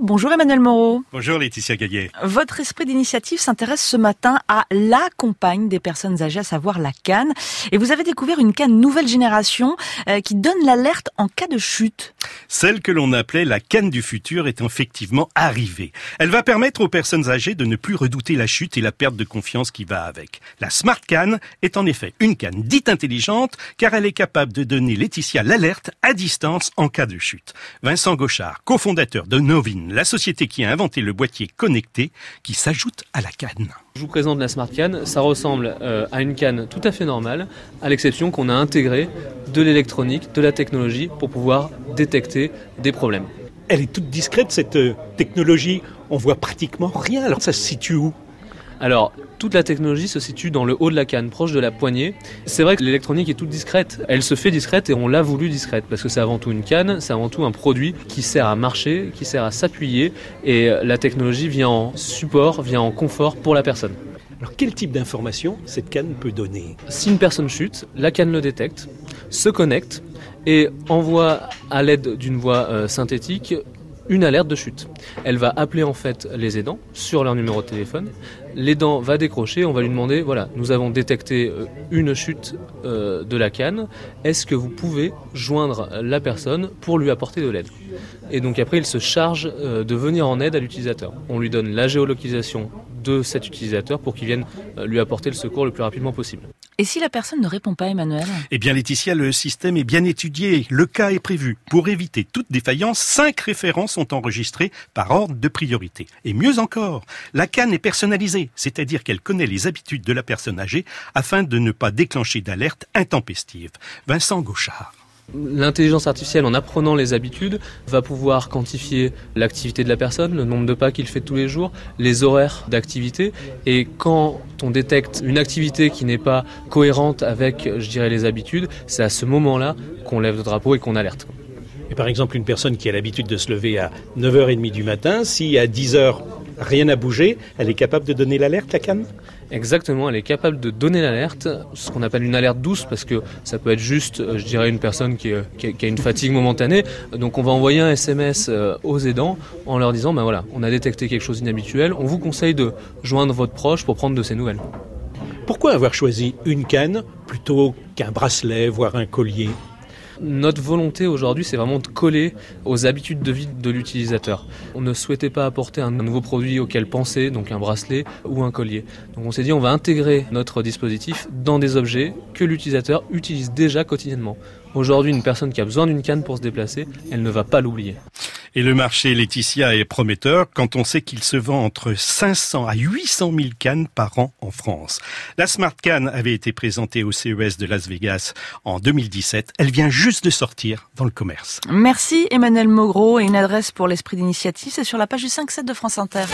Bonjour Emmanuel Moreau. Bonjour Laetitia Gaillet. Votre esprit d'initiative s'intéresse ce matin à la compagne des personnes âgées, à savoir la canne. Et vous avez découvert une canne nouvelle génération euh, qui donne l'alerte en cas de chute. Celle que l'on appelait la canne du futur est effectivement arrivée. Elle va permettre aux personnes âgées de ne plus redouter la chute et la perte de confiance qui va avec. La Smart Canne est en effet une canne dite intelligente car elle est capable de donner Laetitia l'alerte à distance en cas de chute. Vincent Gauchard, cofondateur de Novin, la société qui a inventé le boîtier connecté qui s'ajoute à la canne. Je vous présente la Smart Can. Ça ressemble euh, à une canne tout à fait normale, à l'exception qu'on a intégré de l'électronique, de la technologie pour pouvoir détecter des problèmes. Elle est toute discrète cette euh, technologie. On voit pratiquement rien. Alors ça se situe où? Alors, toute la technologie se situe dans le haut de la canne, proche de la poignée. C'est vrai que l'électronique est toute discrète. Elle se fait discrète et on l'a voulu discrète parce que c'est avant tout une canne, c'est avant tout un produit qui sert à marcher, qui sert à s'appuyer et la technologie vient en support, vient en confort pour la personne. Alors quel type d'information cette canne peut donner? Si une personne chute, la canne le détecte, se connecte et envoie à l'aide d'une voix euh, synthétique une alerte de chute. Elle va appeler en fait les aidants sur leur numéro de téléphone. L'aidant va décrocher, on va lui demander voilà, nous avons détecté euh, une chute euh, de la canne. Est-ce que vous pouvez joindre la personne pour lui apporter de l'aide? Et donc après, il se charge euh, de venir en aide à l'utilisateur. On lui donne la géolocalisation de cet utilisateur pour qu'il vienne lui apporter le secours le plus rapidement possible. Et si la personne ne répond pas, Emmanuel? Eh bien, Laetitia, le système est bien étudié. Le cas est prévu. Pour éviter toute défaillance, cinq références sont enregistrées par ordre de priorité. Et mieux encore, la canne est personnalisée, c'est-à-dire qu'elle connaît les habitudes de la personne âgée afin de ne pas déclencher d'alerte intempestive. Vincent Gauchard. L'intelligence artificielle, en apprenant les habitudes, va pouvoir quantifier l'activité de la personne, le nombre de pas qu'il fait tous les jours, les horaires d'activité. Et quand on détecte une activité qui n'est pas cohérente avec, je dirais, les habitudes, c'est à ce moment-là qu'on lève le drapeau et qu'on alerte. Et par exemple, une personne qui a l'habitude de se lever à 9h30 du matin, si à 10h rien n'a bougé, elle est capable de donner l'alerte, la canne? Exactement, elle est capable de donner l'alerte, ce qu'on appelle une alerte douce, parce que ça peut être juste, euh, je dirais, une personne qui, qui, a une fatigue momentanée. Donc on va envoyer un SMS euh, aux aidants en leur disant, ben voilà, on a détecté quelque chose d'inhabituel, on vous conseille de joindre votre proche pour prendre de ses nouvelles. Pourquoi avoir choisi une canne plutôt qu'un bracelet, voire un collier? Notre volonté aujourd'hui, c'est vraiment de coller aux habitudes de vie de l'utilisateur. On ne souhaitait pas apporter un nouveau produit auquel penser, donc un bracelet ou un collier. Donc on s'est dit, on va intégrer notre dispositif dans des objets que l'utilisateur utilise déjà quotidiennement. Aujourd'hui, une personne qui a besoin d'une canne pour se déplacer, elle ne va pas l'oublier. Et le marché Laetitia est prometteur quand on sait qu'il se vend entre 500 à 800 000 cannes par an en France. La Smart Can avait été présentée au CES de Las Vegas en 2017. Elle vient juste de sortir dans le commerce. Merci Emmanuel Mogro et une adresse pour l'esprit d'initiative, c'est sur la page du 5-7 de France Inter.